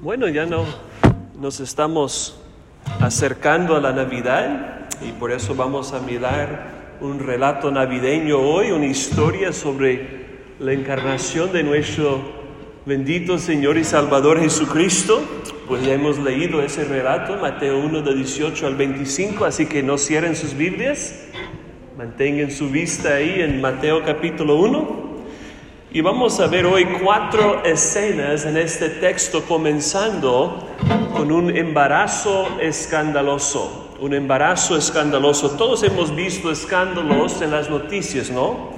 Bueno, ya no nos estamos acercando a la Navidad y por eso vamos a mirar un relato navideño hoy, una historia sobre la encarnación de nuestro bendito Señor y Salvador Jesucristo. Pues ya hemos leído ese relato, Mateo 1 de 18 al 25, así que no cierren sus Biblias, mantengan su vista ahí en Mateo capítulo 1. Y vamos a ver hoy cuatro escenas en este texto, comenzando con un embarazo escandaloso. Un embarazo escandaloso. Todos hemos visto escándalos en las noticias, ¿no?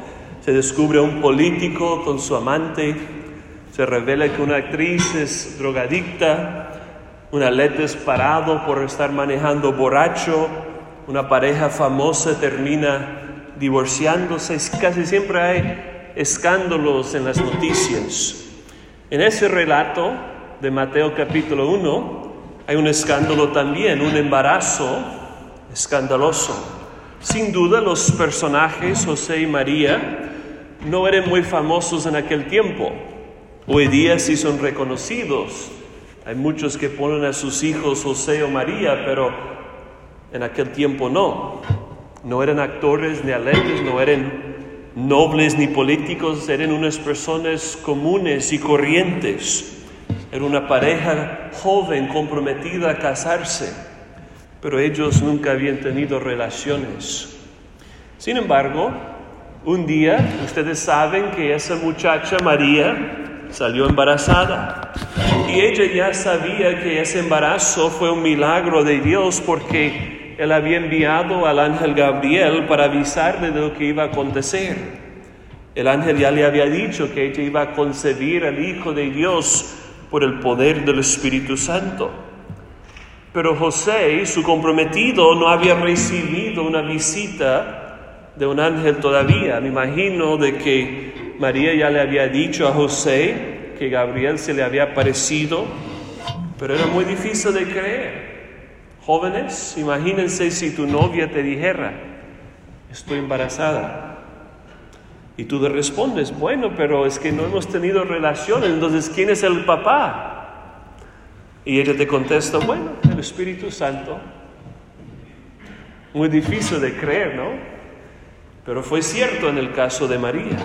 Se descubre un político con su amante, se revela que una actriz es drogadicta, un atleta es parado por estar manejando borracho, una pareja famosa termina divorciándose, casi siempre hay escándalos en las noticias. En ese relato de Mateo capítulo 1 hay un escándalo también, un embarazo escandaloso. Sin duda los personajes José y María no eran muy famosos en aquel tiempo. Hoy día sí son reconocidos. Hay muchos que ponen a sus hijos José o María, pero en aquel tiempo no. No eran actores ni atletas, no eran nobles ni políticos, eran unas personas comunes y corrientes. Era una pareja joven comprometida a casarse, pero ellos nunca habían tenido relaciones. Sin embargo, un día ustedes saben que esa muchacha María salió embarazada y ella ya sabía que ese embarazo fue un milagro de Dios porque él había enviado al ángel Gabriel para avisarle de lo que iba a acontecer. El ángel ya le había dicho que ella iba a concebir al Hijo de Dios por el poder del Espíritu Santo. Pero José, su comprometido, no había recibido una visita de un ángel todavía. Me imagino de que María ya le había dicho a José que Gabriel se le había aparecido, pero era muy difícil de creer. Jóvenes, imagínense si tu novia te dijera, estoy embarazada. Y tú le respondes, bueno, pero es que no hemos tenido relaciones, entonces ¿quién es el papá? Y ella te contesta, bueno, el Espíritu Santo. Muy difícil de creer, ¿no? Pero fue cierto en el caso de María.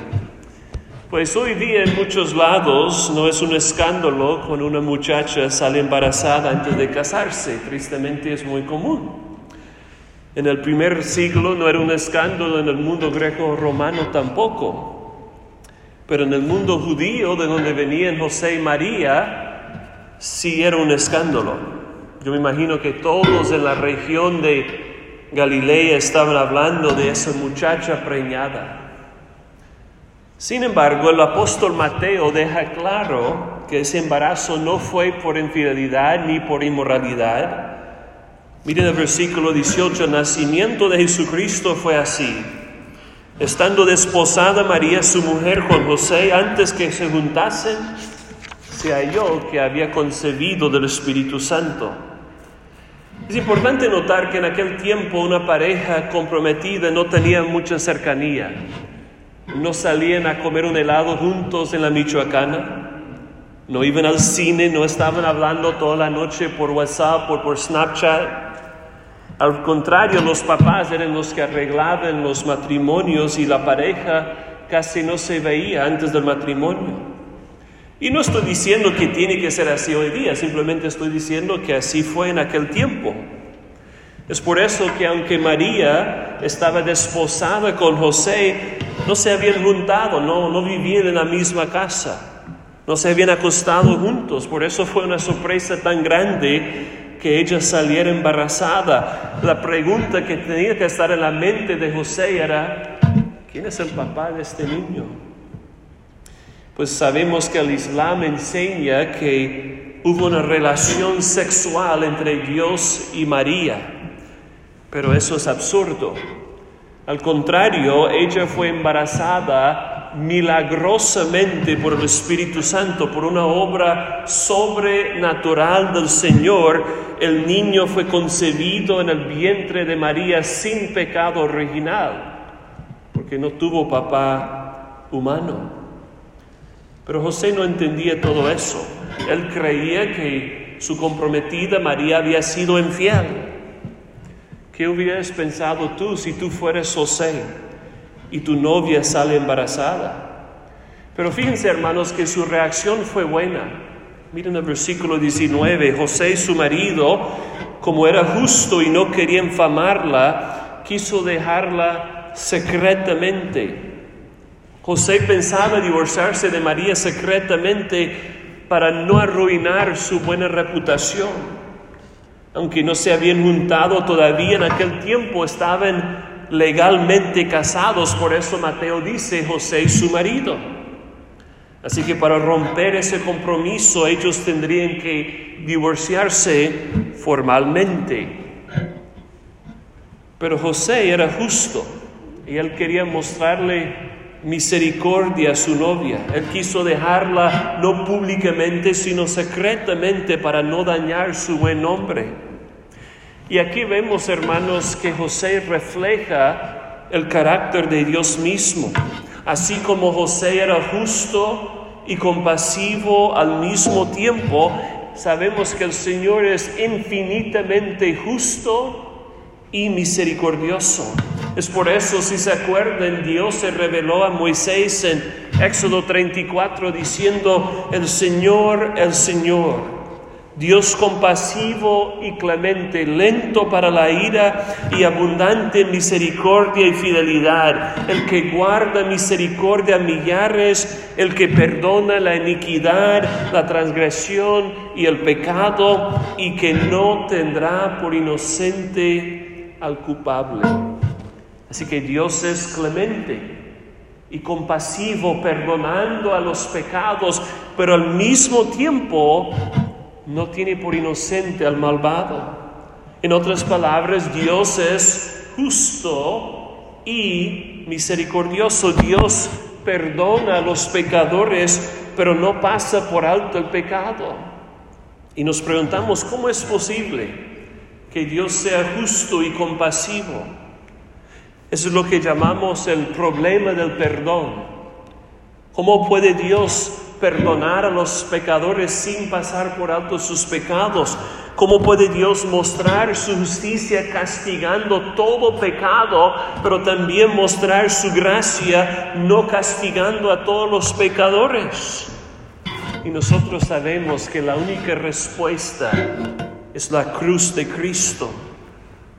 Pues hoy día en muchos lados no es un escándalo cuando una muchacha sale embarazada antes de casarse, tristemente es muy común. En el primer siglo no era un escándalo, en el mundo greco-romano tampoco, pero en el mundo judío de donde venían José y María, sí era un escándalo. Yo me imagino que todos en la región de Galilea estaban hablando de esa muchacha preñada. Sin embargo, el apóstol Mateo deja claro que ese embarazo no fue por infidelidad ni por inmoralidad. Miren el versículo 18, el nacimiento de Jesucristo fue así. Estando desposada María, su mujer, con José, antes que se juntasen, se halló que había concebido del Espíritu Santo. Es importante notar que en aquel tiempo una pareja comprometida no tenía mucha cercanía no salían a comer un helado juntos en la Michoacana, no iban al cine, no estaban hablando toda la noche por WhatsApp o por Snapchat. Al contrario, los papás eran los que arreglaban los matrimonios y la pareja casi no se veía antes del matrimonio. Y no estoy diciendo que tiene que ser así hoy día, simplemente estoy diciendo que así fue en aquel tiempo. Es por eso que aunque María estaba desposada con José, no se habían juntado, no, no vivían en la misma casa, no se habían acostado juntos. Por eso fue una sorpresa tan grande que ella saliera embarazada. La pregunta que tenía que estar en la mente de José era, ¿quién es el papá de este niño? Pues sabemos que el Islam enseña que hubo una relación sexual entre Dios y María. Pero eso es absurdo. Al contrario, ella fue embarazada milagrosamente por el Espíritu Santo, por una obra sobrenatural del Señor. El niño fue concebido en el vientre de María sin pecado original, porque no tuvo papá humano. Pero José no entendía todo eso. Él creía que su comprometida María había sido infiel. ¿Qué hubieras pensado tú si tú fueras José y tu novia sale embarazada? Pero fíjense hermanos que su reacción fue buena. Miren el versículo 19, José su marido, como era justo y no quería infamarla, quiso dejarla secretamente. José pensaba divorciarse de María secretamente para no arruinar su buena reputación. Aunque no se habían juntado todavía en aquel tiempo, estaban legalmente casados, por eso Mateo dice José y su marido. Así que para romper ese compromiso ellos tendrían que divorciarse formalmente. Pero José era justo y él quería mostrarle misericordia a su novia. Él quiso dejarla no públicamente, sino secretamente para no dañar su buen nombre. Y aquí vemos, hermanos, que José refleja el carácter de Dios mismo. Así como José era justo y compasivo al mismo tiempo, sabemos que el Señor es infinitamente justo y misericordioso. Es por eso, si se acuerdan, Dios se reveló a Moisés en Éxodo 34 diciendo, el Señor, el Señor. Dios compasivo y clemente, lento para la ira y abundante en misericordia y fidelidad, el que guarda misericordia a millares, el que perdona la iniquidad, la transgresión y el pecado, y que no tendrá por inocente al culpable. Así que Dios es clemente y compasivo, perdonando a los pecados, pero al mismo tiempo no tiene por inocente al malvado. En otras palabras, Dios es justo y misericordioso. Dios perdona a los pecadores, pero no pasa por alto el pecado. Y nos preguntamos, ¿cómo es posible que Dios sea justo y compasivo? Eso es lo que llamamos el problema del perdón. ¿Cómo puede Dios perdonar a los pecadores sin pasar por alto sus pecados? ¿Cómo puede Dios mostrar su justicia castigando todo pecado, pero también mostrar su gracia no castigando a todos los pecadores? Y nosotros sabemos que la única respuesta es la cruz de Cristo.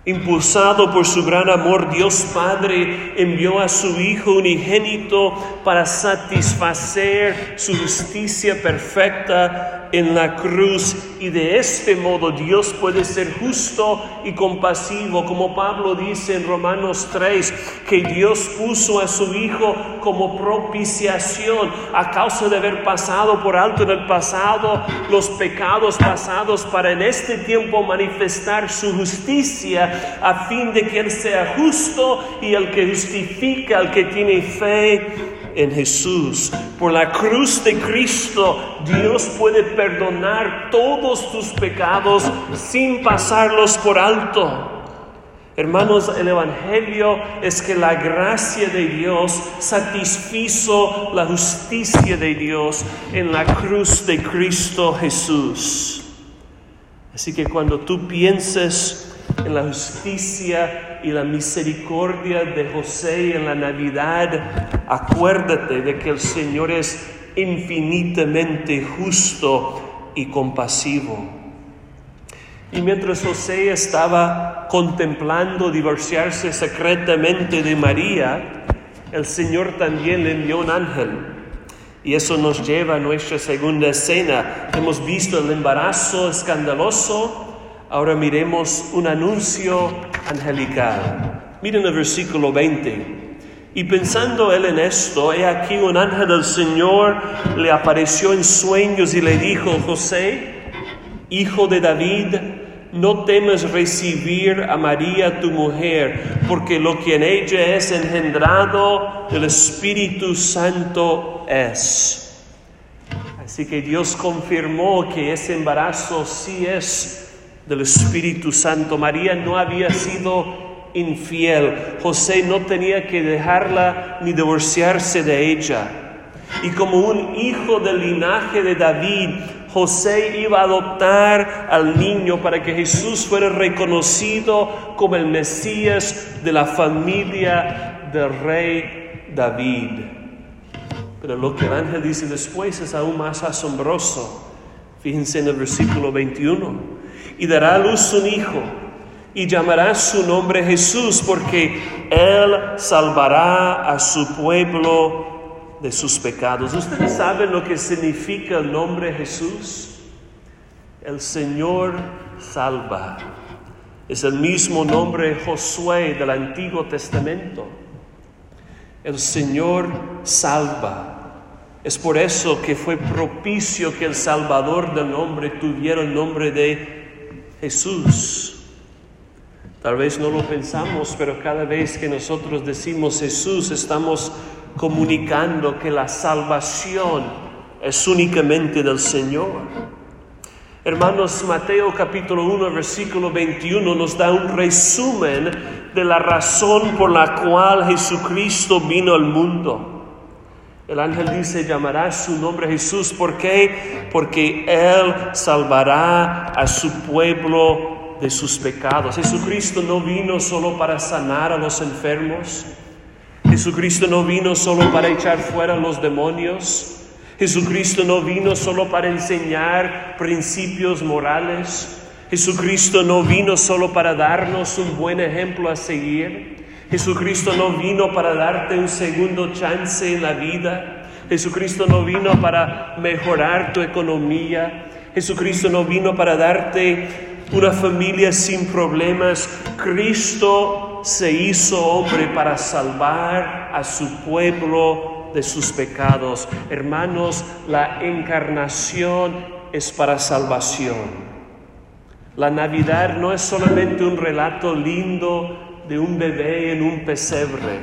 Impulsado por su gran amor, Dios Padre envió a su Hijo unigénito para satisfacer su justicia perfecta en la cruz. Y de este modo Dios puede ser justo y compasivo, como Pablo dice en Romanos 3, que Dios puso a su Hijo como propiciación a causa de haber pasado por alto en el pasado los pecados pasados para en este tiempo manifestar su justicia a fin de que Él sea justo y el que justifica al que tiene fe en Jesús. Por la cruz de Cristo, Dios puede perdonar todos tus pecados sin pasarlos por alto. Hermanos, el Evangelio es que la gracia de Dios satisfizo la justicia de Dios en la cruz de Cristo Jesús. Así que cuando tú pienses en la justicia y la misericordia de José en la Navidad, acuérdate de que el Señor es infinitamente justo y compasivo. Y mientras José estaba contemplando divorciarse secretamente de María, el Señor también le envió un ángel. Y eso nos lleva a nuestra segunda escena. Hemos visto el embarazo escandaloso, Ahora miremos un anuncio angelical. Miren el versículo 20. Y pensando él en esto, he aquí un ángel del Señor le apareció en sueños y le dijo, José, hijo de David, no temes recibir a María tu mujer, porque lo que en ella es engendrado del Espíritu Santo es. Así que Dios confirmó que ese embarazo sí es del Espíritu Santo. María no había sido infiel. José no tenía que dejarla ni divorciarse de ella. Y como un hijo del linaje de David, José iba a adoptar al niño para que Jesús fuera reconocido como el Mesías de la familia del rey David. Pero lo que el ángel dice después es aún más asombroso. Fíjense en el versículo 21. Y dará a luz un hijo y llamará su nombre Jesús porque él salvará a su pueblo de sus pecados. ¿Ustedes saben lo que significa el nombre Jesús? El Señor salva. Es el mismo nombre Josué del Antiguo Testamento. El Señor salva. Es por eso que fue propicio que el Salvador del nombre tuviera el nombre de Jesús. Tal vez no lo pensamos, pero cada vez que nosotros decimos Jesús estamos comunicando que la salvación es únicamente del Señor. Hermanos, Mateo capítulo 1, versículo 21 nos da un resumen de la razón por la cual Jesucristo vino al mundo. El ángel dice, llamará su nombre Jesús. ¿Por qué? Porque Él salvará a su pueblo de sus pecados. Jesucristo no vino solo para sanar a los enfermos. Jesucristo no vino solo para echar fuera a los demonios. Jesucristo no vino solo para enseñar principios morales. Jesucristo no vino solo para darnos un buen ejemplo a seguir. Jesucristo no vino para darte un segundo chance en la vida. Jesucristo no vino para mejorar tu economía. Jesucristo no vino para darte una familia sin problemas. Cristo se hizo hombre para salvar a su pueblo de sus pecados. Hermanos, la encarnación es para salvación. La Navidad no es solamente un relato lindo de un bebé en un pesebre.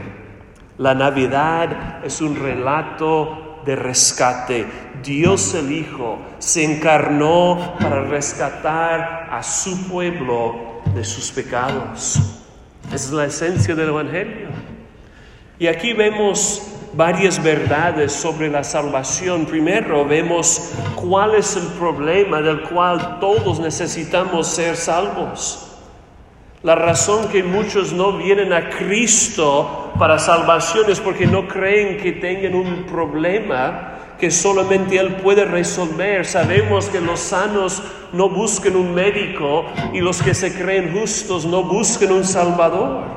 La Navidad es un relato de rescate. Dios el Hijo se encarnó para rescatar a su pueblo de sus pecados. Es la esencia del Evangelio. Y aquí vemos varias verdades sobre la salvación. Primero vemos cuál es el problema del cual todos necesitamos ser salvos. La razón que muchos no vienen a Cristo para salvación es porque no creen que tengan un problema que solamente Él puede resolver. Sabemos que los sanos no buscan un médico y los que se creen justos no buscan un salvador.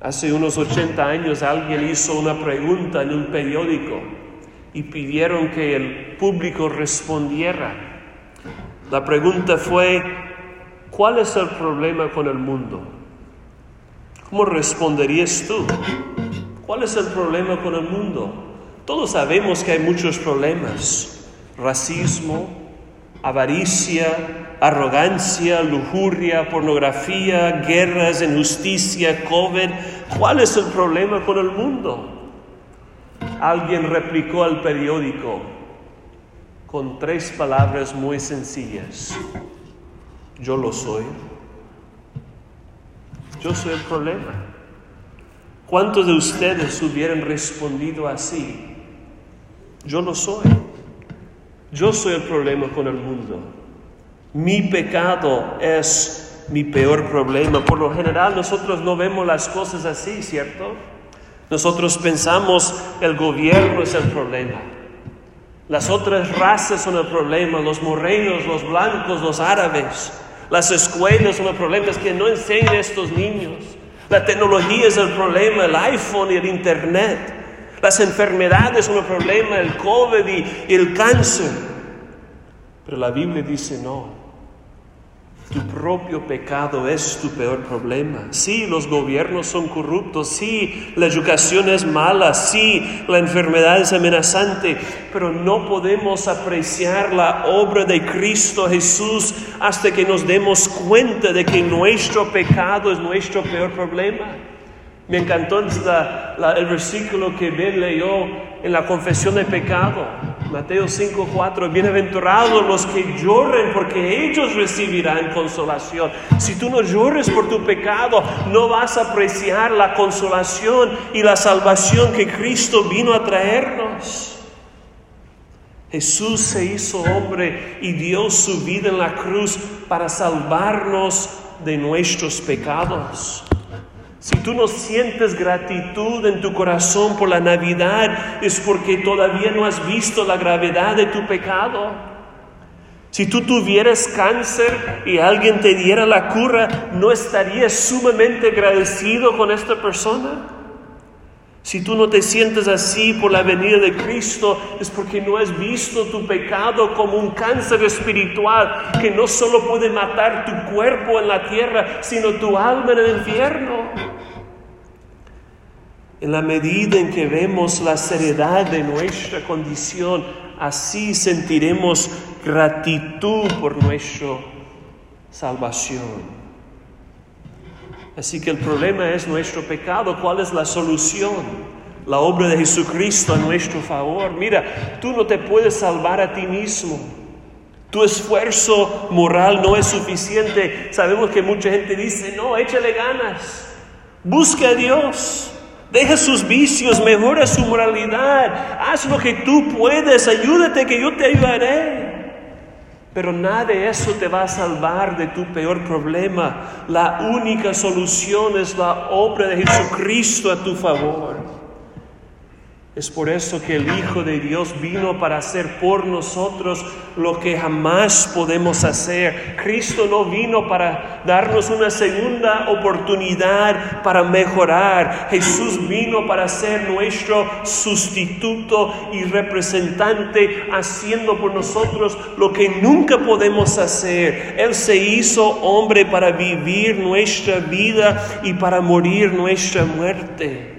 Hace unos 80 años alguien hizo una pregunta en un periódico y pidieron que el público respondiera. La pregunta fue, ¿Cuál es el problema con el mundo? ¿Cómo responderías tú? ¿Cuál es el problema con el mundo? Todos sabemos que hay muchos problemas. Racismo, avaricia, arrogancia, lujuria, pornografía, guerras, injusticia, COVID. ¿Cuál es el problema con el mundo? Alguien replicó al periódico con tres palabras muy sencillas. Yo lo soy. Yo soy el problema. ¿Cuántos de ustedes hubieran respondido así? Yo lo soy. Yo soy el problema con el mundo. Mi pecado es mi peor problema. Por lo general nosotros no vemos las cosas así, ¿cierto? Nosotros pensamos el gobierno es el problema. Las otras razas son el problema, los morenos, los blancos, los árabes. Las escuelas son el problema, es que no enseñan a estos niños. La tecnología es el problema, el iPhone y el Internet. Las enfermedades son el problema, el COVID y el cáncer. Pero la Biblia dice no. Tu propio pecado es tu peor problema. Sí, los gobiernos son corruptos, sí, la educación es mala, sí, la enfermedad es amenazante, pero no podemos apreciar la obra de Cristo Jesús hasta que nos demos cuenta de que nuestro pecado es nuestro peor problema. Me encantó el versículo que Ben leyó en la confesión de pecado. Mateo 5:4, bienaventurados los que lloren porque ellos recibirán consolación. Si tú no llores por tu pecado, no vas a apreciar la consolación y la salvación que Cristo vino a traernos. Jesús se hizo hombre y dio su vida en la cruz para salvarnos de nuestros pecados. Si tú no sientes gratitud en tu corazón por la Navidad, es porque todavía no has visto la gravedad de tu pecado. Si tú tuvieras cáncer y alguien te diera la cura, ¿no estarías sumamente agradecido con esta persona? Si tú no te sientes así por la venida de Cristo, es porque no has visto tu pecado como un cáncer espiritual que no solo puede matar tu cuerpo en la tierra, sino tu alma en el infierno. En la medida en que vemos la seriedad de nuestra condición, así sentiremos gratitud por nuestra salvación. Así que el problema es nuestro pecado. ¿Cuál es la solución? La obra de Jesucristo a nuestro favor. Mira, tú no te puedes salvar a ti mismo. Tu esfuerzo moral no es suficiente. Sabemos que mucha gente dice, no, échale ganas. Busca a Dios. Deja sus vicios, mejora su moralidad, haz lo que tú puedes, ayúdate que yo te ayudaré. Pero nada de eso te va a salvar de tu peor problema. La única solución es la obra de Jesucristo a tu favor. Es por eso que el Hijo de Dios vino para hacer por nosotros lo que jamás podemos hacer. Cristo no vino para darnos una segunda oportunidad para mejorar. Jesús vino para ser nuestro sustituto y representante, haciendo por nosotros lo que nunca podemos hacer. Él se hizo hombre para vivir nuestra vida y para morir nuestra muerte.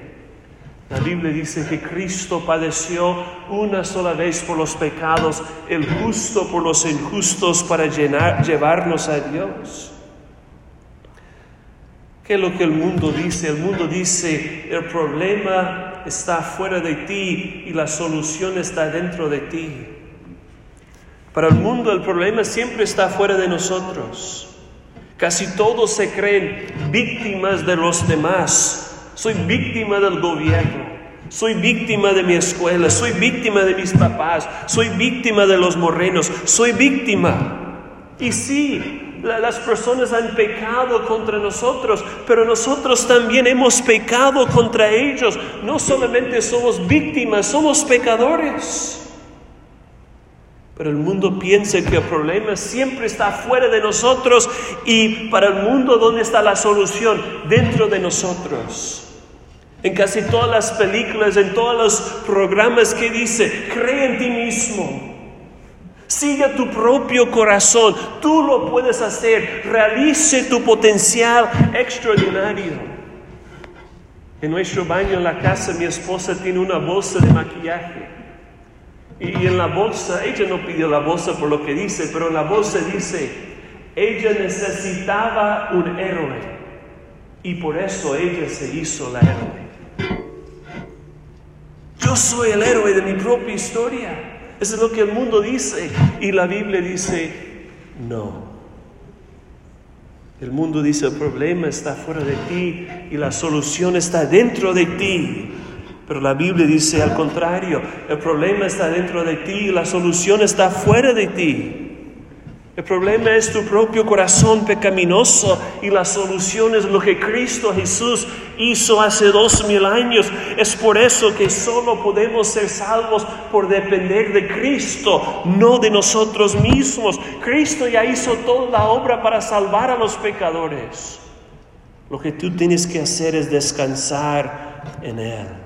La Biblia dice que Cristo padeció una sola vez por los pecados, el justo por los injustos para llevarnos a Dios. ¿Qué es lo que el mundo dice? El mundo dice, el problema está fuera de ti y la solución está dentro de ti. Para el mundo el problema siempre está fuera de nosotros. Casi todos se creen víctimas de los demás soy víctima del gobierno, soy víctima de mi escuela, soy víctima de mis papás, soy víctima de los morrenos, soy víctima. Y sí, las personas han pecado contra nosotros, pero nosotros también hemos pecado contra ellos. No solamente somos víctimas, somos pecadores. Pero el mundo piensa que el problema siempre está fuera de nosotros y para el mundo, ¿dónde está la solución? Dentro de nosotros. En casi todas las películas, en todos los programas que dice, cree en ti mismo. Sigue tu propio corazón. Tú lo puedes hacer. Realice tu potencial extraordinario. En nuestro baño en la casa mi esposa tiene una bolsa de maquillaje. Y en la bolsa, ella no pidió la bolsa por lo que dice, pero en la bolsa dice, ella necesitaba un héroe. Y por eso ella se hizo la héroe. Yo soy el héroe de mi propia historia. Eso es lo que el mundo dice. Y la Biblia dice, no. El mundo dice, el problema está fuera de ti y la solución está dentro de ti. Pero la Biblia dice al contrario, el problema está dentro de ti la solución está fuera de ti. El problema es tu propio corazón pecaminoso y la solución es lo que Cristo Jesús hizo hace dos mil años. Es por eso que solo podemos ser salvos por depender de Cristo, no de nosotros mismos. Cristo ya hizo toda la obra para salvar a los pecadores. Lo que tú tienes que hacer es descansar en Él.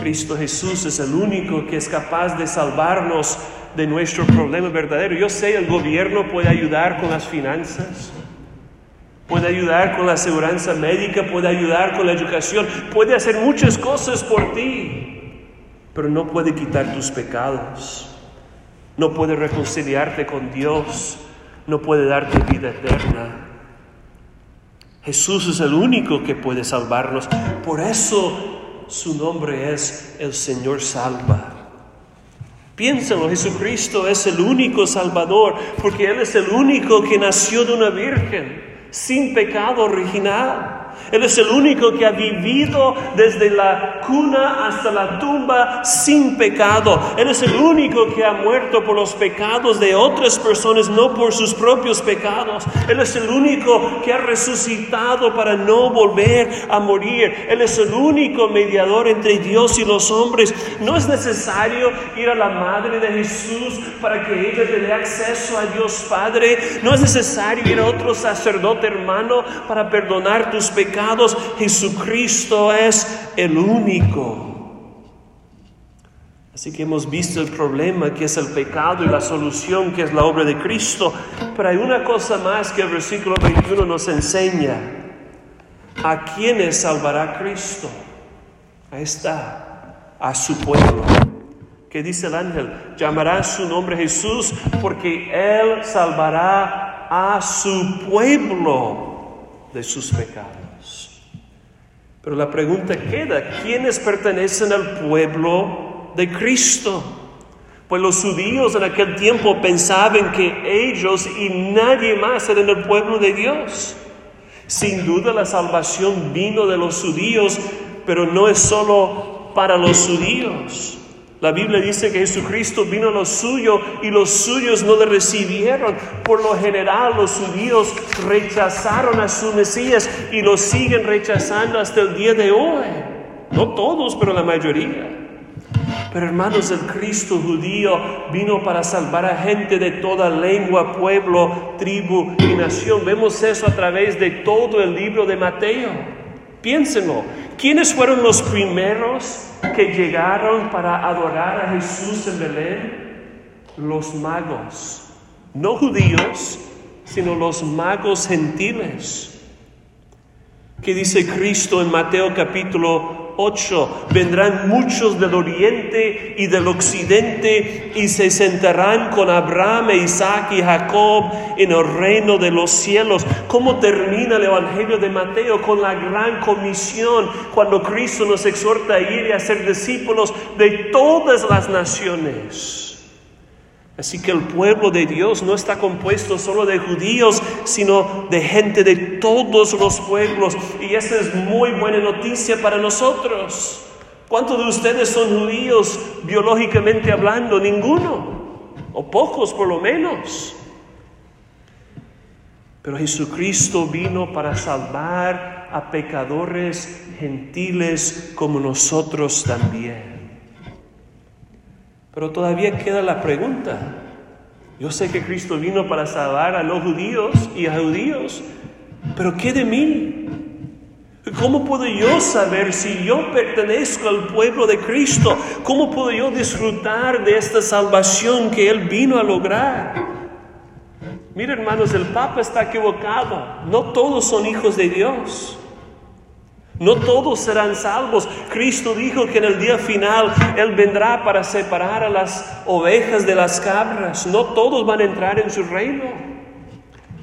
Cristo Jesús es el único que es capaz de salvarnos de nuestro problema verdadero. Yo sé, el gobierno puede ayudar con las finanzas, puede ayudar con la seguridad médica, puede ayudar con la educación, puede hacer muchas cosas por ti, pero no puede quitar tus pecados, no puede reconciliarte con Dios, no puede darte vida eterna. Jesús es el único que puede salvarnos. Por eso su nombre es el Señor salva. Piénsalo, Jesucristo es el único Salvador, porque Él es el único que nació de una virgen, sin pecado original. Él es el único que ha vivido desde la cuna hasta la tumba sin pecado. Él es el único que ha muerto por los pecados de otras personas, no por sus propios pecados. Él es el único que ha resucitado para no volver a morir. Él es el único mediador entre Dios y los hombres. No es necesario ir a la madre de Jesús para que ella te dé acceso a Dios Padre. No es necesario ir a otro sacerdote hermano para perdonar tus pecados. Jesucristo es el único. Así que hemos visto el problema que es el pecado y la solución que es la obra de Cristo. Pero hay una cosa más que el versículo 21 nos enseña. ¿A quiénes salvará Cristo? Ahí está, a su pueblo. Que dice el ángel, llamará su nombre Jesús porque Él salvará a su pueblo de sus pecados. Pero la pregunta queda, ¿quiénes pertenecen al pueblo de Cristo. Pues los judíos en aquel tiempo pensaban que ellos y nadie más eran el pueblo de Dios. Sin duda la salvación vino de los judíos, pero no es solo para los judíos. La Biblia dice que Jesucristo vino a lo suyo y los suyos no le recibieron. Por lo general los judíos rechazaron a su Mesías y lo siguen rechazando hasta el día de hoy. No todos, pero la mayoría. Pero hermanos, el Cristo judío vino para salvar a gente de toda lengua, pueblo, tribu y nación. Vemos eso a través de todo el libro de Mateo. Piénsenlo. ¿Quiénes fueron los primeros que llegaron para adorar a Jesús en Belén? Los magos. No judíos, sino los magos gentiles. ¿Qué dice Cristo en Mateo capítulo 8, vendrán muchos del oriente y del occidente y se sentarán con Abraham, Isaac y Jacob en el reino de los cielos. ¿Cómo termina el Evangelio de Mateo? Con la gran comisión, cuando Cristo nos exhorta a ir y a ser discípulos de todas las naciones. Así que el pueblo de Dios no está compuesto solo de judíos, sino de gente de todos los pueblos. Y esa es muy buena noticia para nosotros. ¿Cuántos de ustedes son judíos biológicamente hablando? Ninguno. O pocos por lo menos. Pero Jesucristo vino para salvar a pecadores gentiles como nosotros también. Pero todavía queda la pregunta. Yo sé que Cristo vino para salvar a los judíos y a judíos, pero ¿qué de mí? ¿Cómo puedo yo saber si yo pertenezco al pueblo de Cristo? ¿Cómo puedo yo disfrutar de esta salvación que Él vino a lograr? Mira hermanos, el Papa está equivocado. No todos son hijos de Dios. No todos serán salvos. Cristo dijo que en el día final Él vendrá para separar a las ovejas de las cabras. No todos van a entrar en su reino.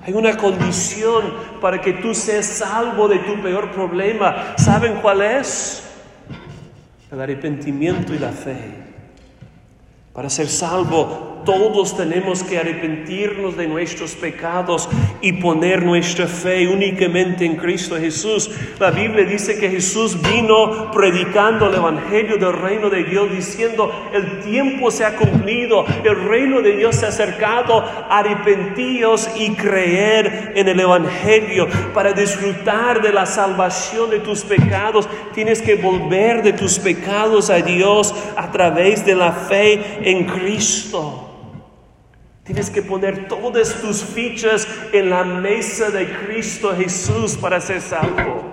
Hay una condición para que tú seas salvo de tu peor problema. ¿Saben cuál es? El arrepentimiento y la fe. Para ser salvo todos tenemos que arrepentirnos de nuestros pecados y poner nuestra fe únicamente en Cristo Jesús. La Biblia dice que Jesús vino predicando el Evangelio del reino de Dios, diciendo, el tiempo se ha cumplido, el reino de Dios se ha acercado, arrepentíos y creer en el Evangelio. Para disfrutar de la salvación de tus pecados, tienes que volver de tus pecados a Dios a través de la fe en Cristo. Tienes que poner todas tus fichas en la mesa de Cristo Jesús para ser salvo.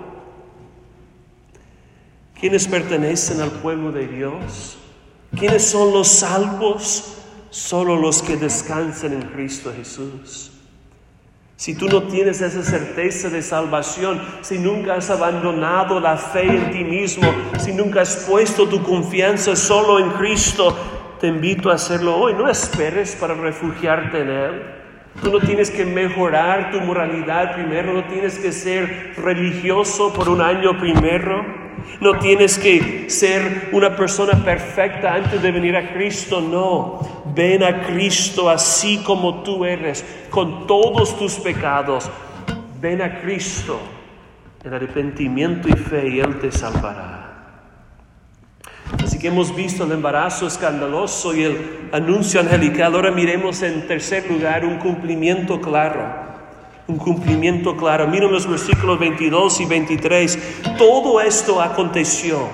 ¿Quiénes pertenecen al pueblo de Dios? ¿Quiénes son los salvos? Solo los que descansan en Cristo Jesús. Si tú no tienes esa certeza de salvación, si nunca has abandonado la fe en ti mismo, si nunca has puesto tu confianza solo en Cristo, te invito a hacerlo hoy. No esperes para refugiarte en Él. Tú no tienes que mejorar tu moralidad primero, no tienes que ser religioso por un año primero, no tienes que ser una persona perfecta antes de venir a Cristo, no. Ven a Cristo así como tú eres, con todos tus pecados. Ven a Cristo en arrepentimiento y fe y Él te salvará. Así que hemos visto el embarazo escandaloso y el anuncio angelical. Ahora miremos en tercer lugar un cumplimiento claro. Un cumplimiento claro. Miren los versículos 22 y 23. Todo esto aconteció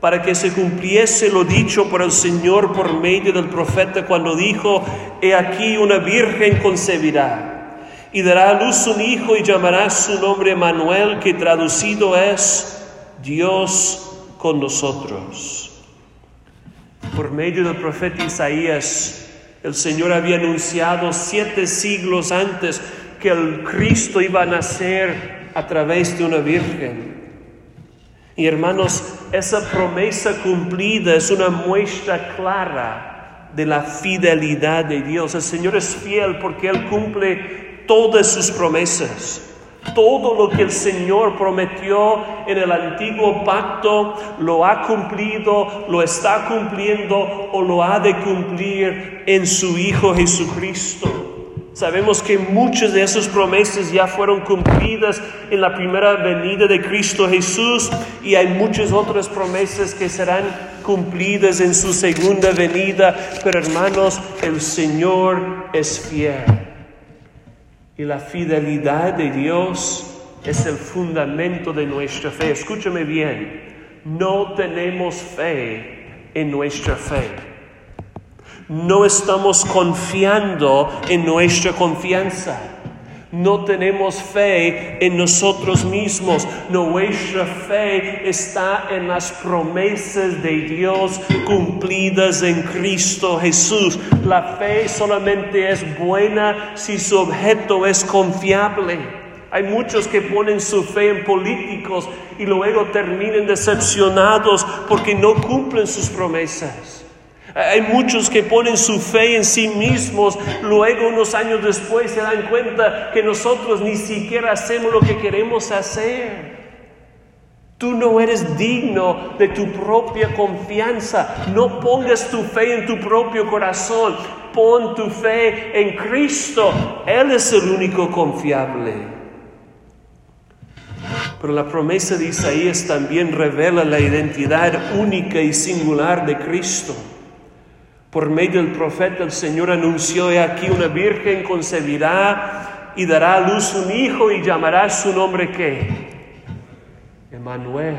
para que se cumpliese lo dicho por el Señor por medio del profeta cuando dijo, he aquí una virgen concebirá y dará a luz un hijo y llamará su nombre Manuel, que traducido es Dios con nosotros. Por medio del profeta Isaías, el Señor había anunciado siete siglos antes que el Cristo iba a nacer a través de una virgen. Y hermanos, esa promesa cumplida es una muestra clara de la fidelidad de Dios. El Señor es fiel porque Él cumple todas sus promesas. Todo lo que el Señor prometió en el antiguo pacto lo ha cumplido, lo está cumpliendo o lo ha de cumplir en su Hijo Jesucristo. Sabemos que muchas de esas promesas ya fueron cumplidas en la primera venida de Cristo Jesús y hay muchas otras promesas que serán cumplidas en su segunda venida. Pero hermanos, el Señor es fiel. Y la fidelidad de Dios es el fundamento de nuestra fe. Escúchame bien, no tenemos fe en nuestra fe. No estamos confiando en nuestra confianza. No tenemos fe en nosotros mismos. Nuestra fe está en las promesas de Dios cumplidas en Cristo Jesús. La fe solamente es buena si su objeto es confiable. Hay muchos que ponen su fe en políticos y luego terminan decepcionados porque no cumplen sus promesas. Hay muchos que ponen su fe en sí mismos, luego unos años después se dan cuenta que nosotros ni siquiera hacemos lo que queremos hacer. Tú no eres digno de tu propia confianza. No pongas tu fe en tu propio corazón. Pon tu fe en Cristo. Él es el único confiable. Pero la promesa de Isaías también revela la identidad única y singular de Cristo. Por medio del profeta el Señor anunció, he aquí una virgen concebirá y dará a luz un hijo y llamará su nombre qué? Emanuel,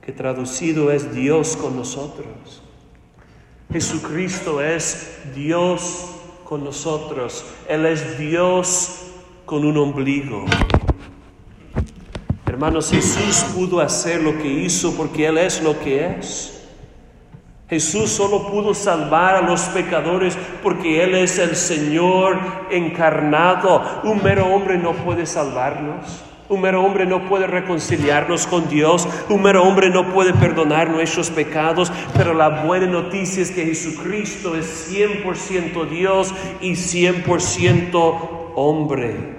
que traducido es Dios con nosotros. Jesucristo es Dios con nosotros. Él es Dios con un ombligo. Hermanos, Jesús pudo hacer lo que hizo porque Él es lo que es. Jesús solo pudo salvar a los pecadores porque Él es el Señor encarnado. Un mero hombre no puede salvarnos. Un mero hombre no puede reconciliarnos con Dios. Un mero hombre no puede perdonar nuestros pecados. Pero la buena noticia es que Jesucristo es 100% Dios y 100% hombre.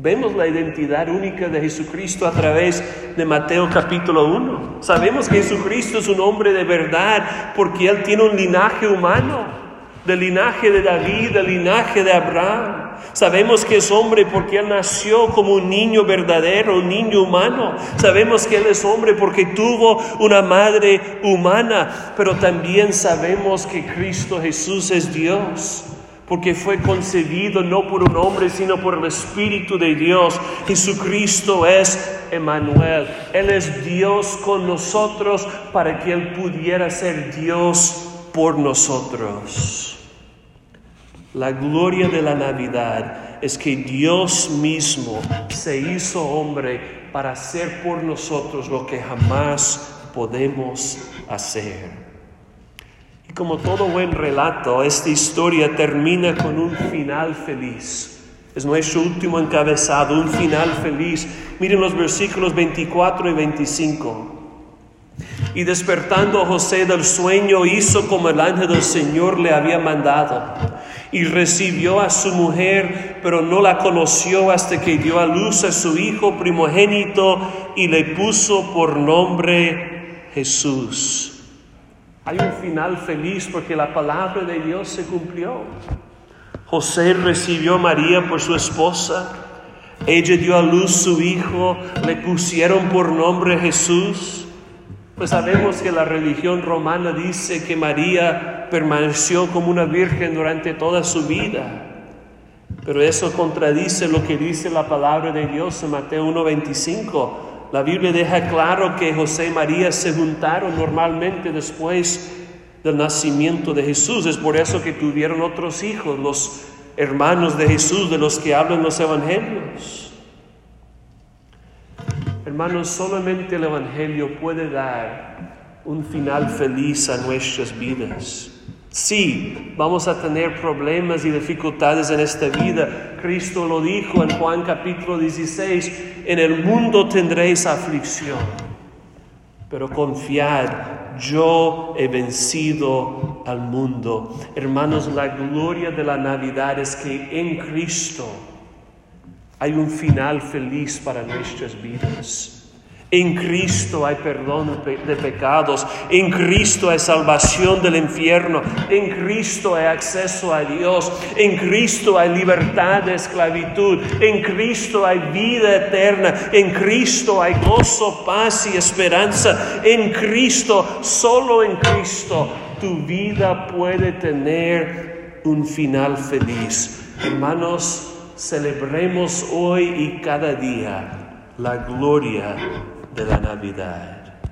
Vemos la identidad única de Jesucristo a través de Mateo capítulo 1. Sabemos que Jesucristo es un hombre de verdad porque Él tiene un linaje humano, del linaje de David, del linaje de Abraham. Sabemos que es hombre porque Él nació como un niño verdadero, un niño humano. Sabemos que Él es hombre porque tuvo una madre humana, pero también sabemos que Cristo Jesús es Dios porque fue concebido no por un hombre, sino por el Espíritu de Dios. Jesucristo es Emmanuel. Él es Dios con nosotros para que Él pudiera ser Dios por nosotros. La gloria de la Navidad es que Dios mismo se hizo hombre para hacer por nosotros lo que jamás podemos hacer. Como todo buen relato, esta historia termina con un final feliz. Es nuestro último encabezado, un final feliz. Miren los versículos 24 y 25. Y despertando José del sueño, hizo como el ángel del Señor le había mandado. Y recibió a su mujer, pero no la conoció hasta que dio a luz a su hijo primogénito y le puso por nombre Jesús. Hay un final feliz porque la palabra de Dios se cumplió. José recibió a María por su esposa. Ella dio a luz su hijo, le pusieron por nombre Jesús. Pues sabemos que la religión romana dice que María permaneció como una virgen durante toda su vida. Pero eso contradice lo que dice la palabra de Dios en Mateo 1.25. La Biblia deja claro que José y María se juntaron normalmente después del nacimiento de Jesús. Es por eso que tuvieron otros hijos, los hermanos de Jesús de los que hablan los evangelios. Hermanos, solamente el Evangelio puede dar un final feliz a nuestras vidas. Sí, vamos a tener problemas y dificultades en esta vida. Cristo lo dijo en Juan capítulo 16, en el mundo tendréis aflicción, pero confiad, yo he vencido al mundo. Hermanos, la gloria de la Navidad es que en Cristo hay un final feliz para nuestras vidas. En Cristo hay perdón de pecados, en Cristo hay salvación del infierno, en Cristo hay acceso a Dios, en Cristo hay libertad de esclavitud, en Cristo hay vida eterna, en Cristo hay gozo, paz y esperanza, en Cristo, solo en Cristo, tu vida puede tener un final feliz. Hermanos, celebremos hoy y cada día la gloria de la Navidad.